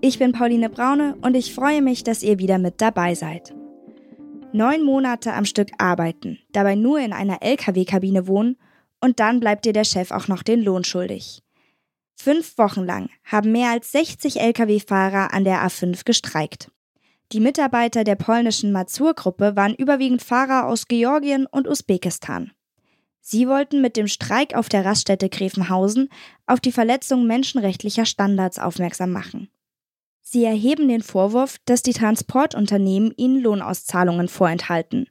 Ich bin Pauline Braune und ich freue mich, dass ihr wieder mit dabei seid. Neun Monate am Stück arbeiten, dabei nur in einer LKW-Kabine wohnen und dann bleibt dir der Chef auch noch den Lohn schuldig. Fünf Wochen lang haben mehr als 60 Lkw-Fahrer an der A5 gestreikt. Die Mitarbeiter der polnischen Mazur-Gruppe waren überwiegend Fahrer aus Georgien und Usbekistan. Sie wollten mit dem Streik auf der Raststätte Gräfenhausen auf die Verletzung menschenrechtlicher Standards aufmerksam machen. Sie erheben den Vorwurf, dass die Transportunternehmen ihnen Lohnauszahlungen vorenthalten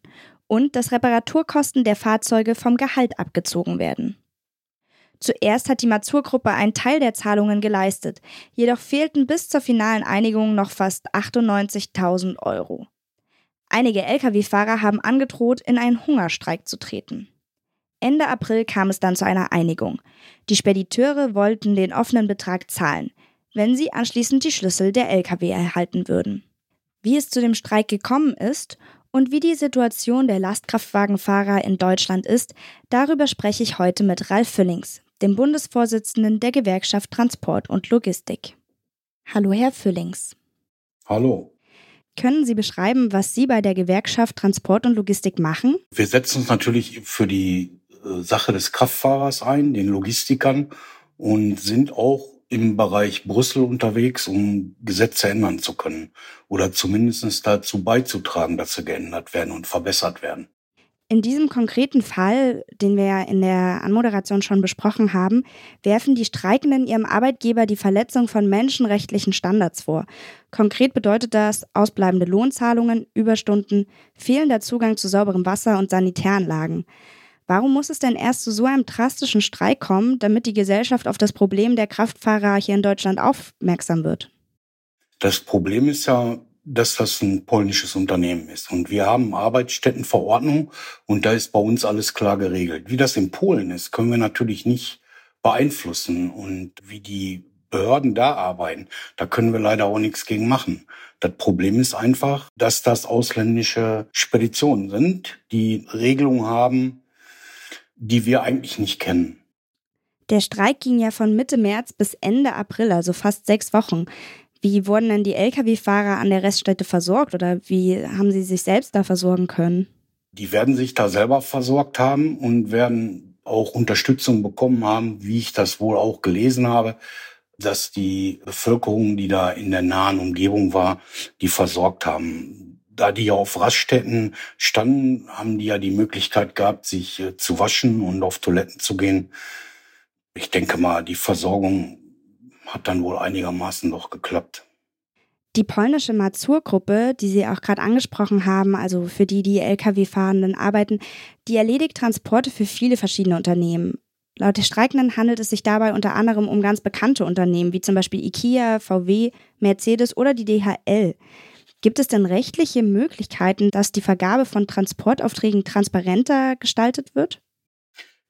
und dass Reparaturkosten der Fahrzeuge vom Gehalt abgezogen werden. Zuerst hat die Mazur-Gruppe einen Teil der Zahlungen geleistet, jedoch fehlten bis zur finalen Einigung noch fast 98.000 Euro. Einige Lkw-Fahrer haben angedroht, in einen Hungerstreik zu treten. Ende April kam es dann zu einer Einigung. Die Spediteure wollten den offenen Betrag zahlen, wenn sie anschließend die Schlüssel der Lkw erhalten würden. Wie es zu dem Streik gekommen ist und wie die Situation der Lastkraftwagenfahrer in Deutschland ist, darüber spreche ich heute mit Ralf Füllings, dem Bundesvorsitzenden der Gewerkschaft Transport und Logistik. Hallo, Herr Füllings. Hallo. Können Sie beschreiben, was Sie bei der Gewerkschaft Transport und Logistik machen? Wir setzen uns natürlich für die äh, Sache des Kraftfahrers ein, den Logistikern und sind auch im Bereich Brüssel unterwegs, um Gesetze ändern zu können oder zumindest dazu beizutragen, dass sie geändert werden und verbessert werden. In diesem konkreten Fall, den wir ja in der Anmoderation schon besprochen haben, werfen die Streikenden ihrem Arbeitgeber die Verletzung von menschenrechtlichen Standards vor. Konkret bedeutet das ausbleibende Lohnzahlungen, Überstunden, fehlender Zugang zu sauberem Wasser und Sanitäranlagen. Warum muss es denn erst zu so einem drastischen Streik kommen, damit die Gesellschaft auf das Problem der Kraftfahrer hier in Deutschland aufmerksam wird? Das Problem ist ja, dass das ein polnisches Unternehmen ist. Und wir haben Arbeitsstättenverordnung und da ist bei uns alles klar geregelt. Wie das in Polen ist, können wir natürlich nicht beeinflussen. Und wie die Behörden da arbeiten, da können wir leider auch nichts gegen machen. Das Problem ist einfach, dass das ausländische Speditionen sind, die Regelungen haben, die wir eigentlich nicht kennen. Der Streik ging ja von Mitte März bis Ende April, also fast sechs Wochen. Wie wurden denn die Lkw-Fahrer an der Reststätte versorgt oder wie haben sie sich selbst da versorgen können? Die werden sich da selber versorgt haben und werden auch Unterstützung bekommen haben, wie ich das wohl auch gelesen habe, dass die Bevölkerung, die da in der nahen Umgebung war, die versorgt haben. Da die ja auf Raststätten standen, haben die ja die Möglichkeit gehabt, sich äh, zu waschen und auf Toiletten zu gehen. Ich denke mal, die Versorgung hat dann wohl einigermaßen doch geklappt. Die polnische Mazur-Gruppe, die Sie auch gerade angesprochen haben, also für die die Lkw-Fahrenden arbeiten, die erledigt Transporte für viele verschiedene Unternehmen. Laut der Streikenden handelt es sich dabei unter anderem um ganz bekannte Unternehmen, wie zum Beispiel IKEA, VW, Mercedes oder die DHL. Gibt es denn rechtliche Möglichkeiten, dass die Vergabe von Transportaufträgen transparenter gestaltet wird?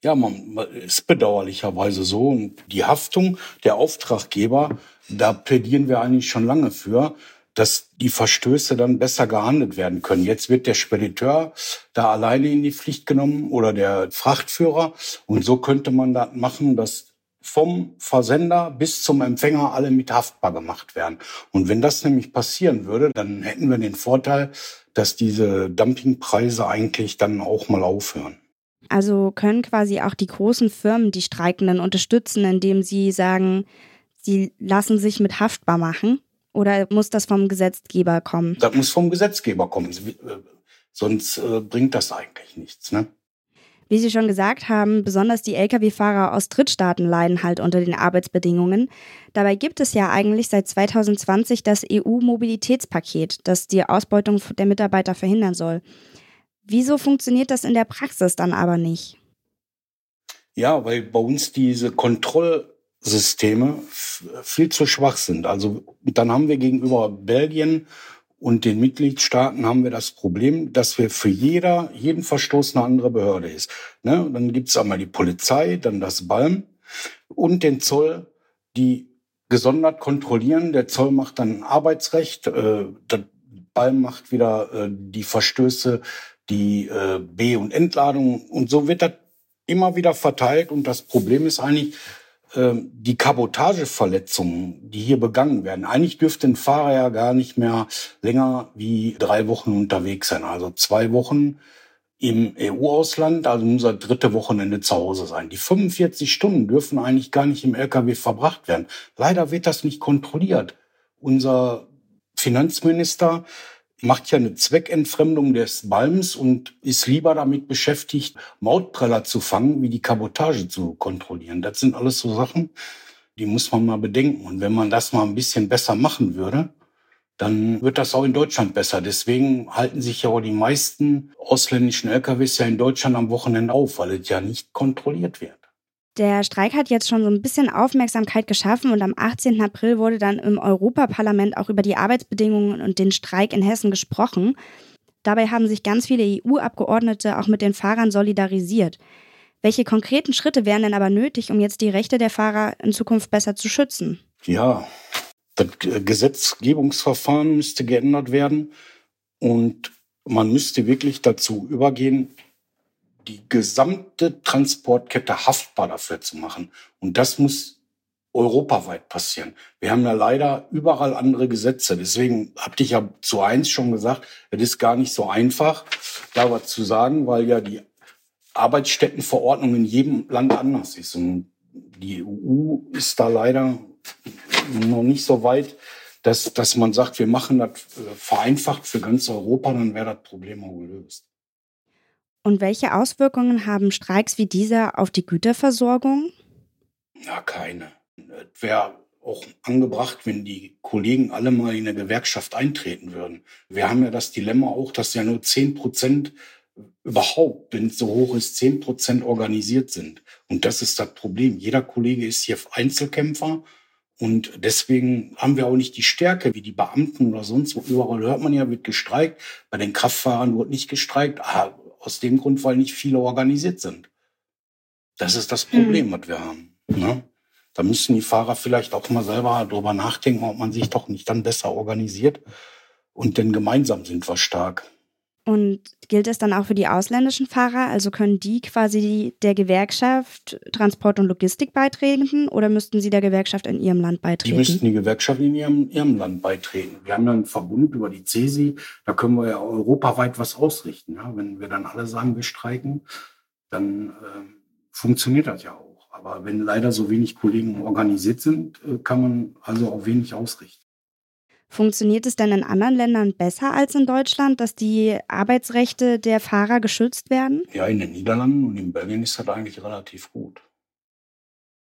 Ja, man ist bedauerlicherweise so. Und die Haftung der Auftraggeber, da plädieren wir eigentlich schon lange für, dass die Verstöße dann besser gehandelt werden können. Jetzt wird der Spediteur da alleine in die Pflicht genommen oder der Frachtführer. Und so könnte man das machen, dass vom Versender bis zum Empfänger alle mit haftbar gemacht werden. Und wenn das nämlich passieren würde, dann hätten wir den Vorteil, dass diese Dumpingpreise eigentlich dann auch mal aufhören. Also können quasi auch die großen Firmen die Streikenden unterstützen, indem sie sagen, sie lassen sich mit haftbar machen? Oder muss das vom Gesetzgeber kommen? Das muss vom Gesetzgeber kommen. Äh, sonst äh, bringt das eigentlich nichts. Ne? Wie Sie schon gesagt haben, besonders die Lkw-Fahrer aus Drittstaaten leiden halt unter den Arbeitsbedingungen. Dabei gibt es ja eigentlich seit 2020 das EU-Mobilitätspaket, das die Ausbeutung der Mitarbeiter verhindern soll. Wieso funktioniert das in der Praxis dann aber nicht? Ja, weil bei uns diese Kontrollsysteme viel zu schwach sind. Also dann haben wir gegenüber Belgien Und den Mitgliedstaaten haben wir das Problem, dass wir für jeder, jeden Verstoß eine andere Behörde ist. Ne? Dann gibt's einmal die Polizei, dann das Balm und den Zoll, die gesondert kontrollieren. Der Zoll macht dann Arbeitsrecht, äh, der Balm macht wieder äh, die Verstöße, die äh, B- und Entladung. Und so wird das immer wieder verteilt. Und das Problem ist eigentlich, die Kabotageverletzungen, die hier begangen werden. Eigentlich dürfte ein Fahrer ja gar nicht mehr länger wie drei Wochen unterwegs sein. Also zwei Wochen im EU-Ausland, also unser dritte Wochenende zu Hause sein. Die 45 Stunden dürfen eigentlich gar nicht im LKW verbracht werden. Leider wird das nicht kontrolliert. Unser Finanzminister macht ja eine Zweckentfremdung des Balms und ist lieber damit beschäftigt, Mautpreller zu fangen, wie die Kabotage zu kontrollieren. Das sind alles so Sachen, die muss man mal bedenken. Und wenn man das mal ein bisschen besser machen würde, dann wird das auch in Deutschland besser. Deswegen halten sich ja auch die meisten ausländischen LKWs ja in Deutschland am Wochenende auf, weil es ja nicht kontrolliert wird. Der Streik hat jetzt schon so ein bisschen Aufmerksamkeit geschaffen und am 18. April wurde dann im Europaparlament auch über die Arbeitsbedingungen und den Streik in Hessen gesprochen. Dabei haben sich ganz viele EU-Abgeordnete auch mit den Fahrern solidarisiert. Welche konkreten Schritte wären denn aber nötig, um jetzt die Rechte der Fahrer in Zukunft besser zu schützen? Ja, das Gesetzgebungsverfahren müsste geändert werden und man müsste wirklich dazu übergehen, die gesamte Transportkette haftbar dafür zu machen. Und das muss europaweit passieren. Wir haben ja leider überall andere Gesetze. Deswegen habe ich ja zu eins schon gesagt, es ist gar nicht so einfach, da was zu sagen, weil ja die Arbeitsstättenverordnung in jedem Land anders ist. Und die EU ist da leider noch nicht so weit, dass, dass man sagt, wir machen das äh, vereinfacht für ganz Europa, dann wäre das Problem auch gelöst. Und welche Auswirkungen haben Streiks wie dieser auf die Güterversorgung? Ja, keine. Es wäre auch angebracht, wenn die Kollegen alle mal in eine Gewerkschaft eintreten würden. Wir haben ja das Dilemma auch, dass ja nur zehn Prozent überhaupt, wenn es so hoch ist, zehn Prozent organisiert sind. Und das ist das Problem. Jeder Kollege ist hier Einzelkämpfer. Und deswegen haben wir auch nicht die Stärke wie die Beamten oder sonst wo. Überall hört man ja, wird gestreikt. Bei den Kraftfahrern wird nicht gestreikt. Ah, aus dem Grund, weil nicht viele organisiert sind. Das ist das Problem, mhm. was wir haben. Ne? Da müssen die Fahrer vielleicht auch mal selber drüber nachdenken, ob man sich doch nicht dann besser organisiert. Und denn gemeinsam sind wir stark. Und gilt es dann auch für die ausländischen Fahrer? Also können die quasi der Gewerkschaft Transport und Logistik beitreten oder müssten sie der Gewerkschaft in ihrem Land beitreten? Die müssten die Gewerkschaft in ihrem, ihrem Land beitreten. Wir haben dann einen Verbund über die CESI, da können wir ja europaweit was ausrichten. Ja? Wenn wir dann alle sagen, wir streiken, dann äh, funktioniert das ja auch. Aber wenn leider so wenig Kollegen organisiert sind, äh, kann man also auch wenig ausrichten. Funktioniert es denn in anderen Ländern besser als in Deutschland, dass die Arbeitsrechte der Fahrer geschützt werden? Ja, in den Niederlanden und in Belgien ist das eigentlich relativ gut.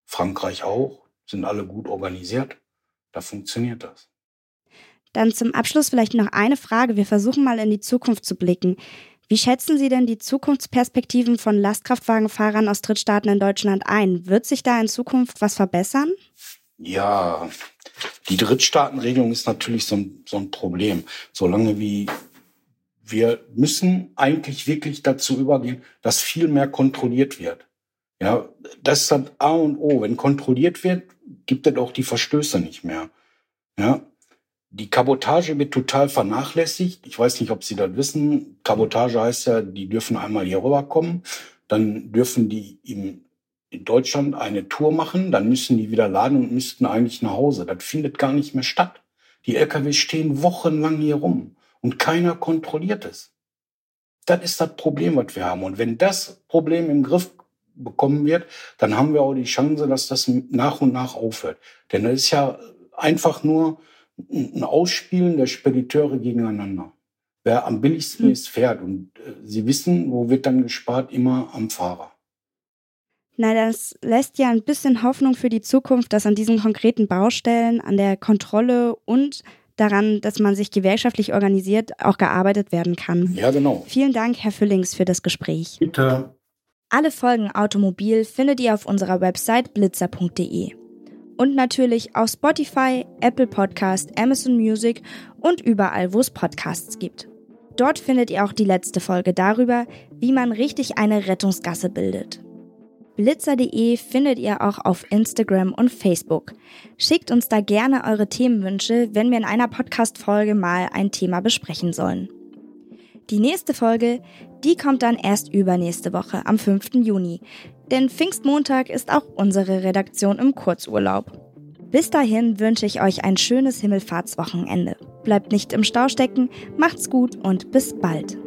Frankreich auch, sind alle gut organisiert. Da funktioniert das. Dann zum Abschluss vielleicht noch eine Frage. Wir versuchen mal in die Zukunft zu blicken. Wie schätzen Sie denn die Zukunftsperspektiven von Lastkraftwagenfahrern aus Drittstaaten in Deutschland ein? Wird sich da in Zukunft was verbessern? Ja, die Drittstaatenregelung ist natürlich so ein, so ein Problem. Solange wie wir müssen eigentlich wirklich dazu übergehen, dass viel mehr kontrolliert wird. Ja, das ist dann A und O. Wenn kontrolliert wird, gibt es auch die Verstöße nicht mehr. Ja, die Kabotage wird total vernachlässigt. Ich weiß nicht, ob Sie das wissen. Kabotage heißt ja, die dürfen einmal hier rüberkommen, dann dürfen die im in Deutschland eine Tour machen, dann müssen die wieder laden und müssten eigentlich nach Hause. Das findet gar nicht mehr statt. Die LKW stehen wochenlang hier rum und keiner kontrolliert es. Das ist das Problem, was wir haben. Und wenn das Problem im Griff bekommen wird, dann haben wir auch die Chance, dass das nach und nach aufhört. Denn das ist ja einfach nur ein Ausspielen der Spediteure gegeneinander. Wer am billigsten hm. ist, fährt. Und äh, Sie wissen, wo wird dann gespart? Immer am Fahrer. Na, das lässt ja ein bisschen Hoffnung für die Zukunft, dass an diesen konkreten Baustellen, an der Kontrolle und daran, dass man sich gewerkschaftlich organisiert, auch gearbeitet werden kann. Ja, genau. Vielen Dank, Herr Füllings, für das Gespräch. Bitte. Alle Folgen Automobil findet ihr auf unserer Website blitzer.de. und natürlich auf Spotify, Apple Podcast, Amazon Music und überall, wo es Podcasts gibt. Dort findet ihr auch die letzte Folge darüber, wie man richtig eine Rettungsgasse bildet. Blitzer.de findet ihr auch auf Instagram und Facebook. Schickt uns da gerne eure Themenwünsche, wenn wir in einer Podcast-Folge mal ein Thema besprechen sollen. Die nächste Folge, die kommt dann erst übernächste Woche, am 5. Juni. Denn Pfingstmontag ist auch unsere Redaktion im Kurzurlaub. Bis dahin wünsche ich euch ein schönes Himmelfahrtswochenende. Bleibt nicht im Stau stecken, macht's gut und bis bald.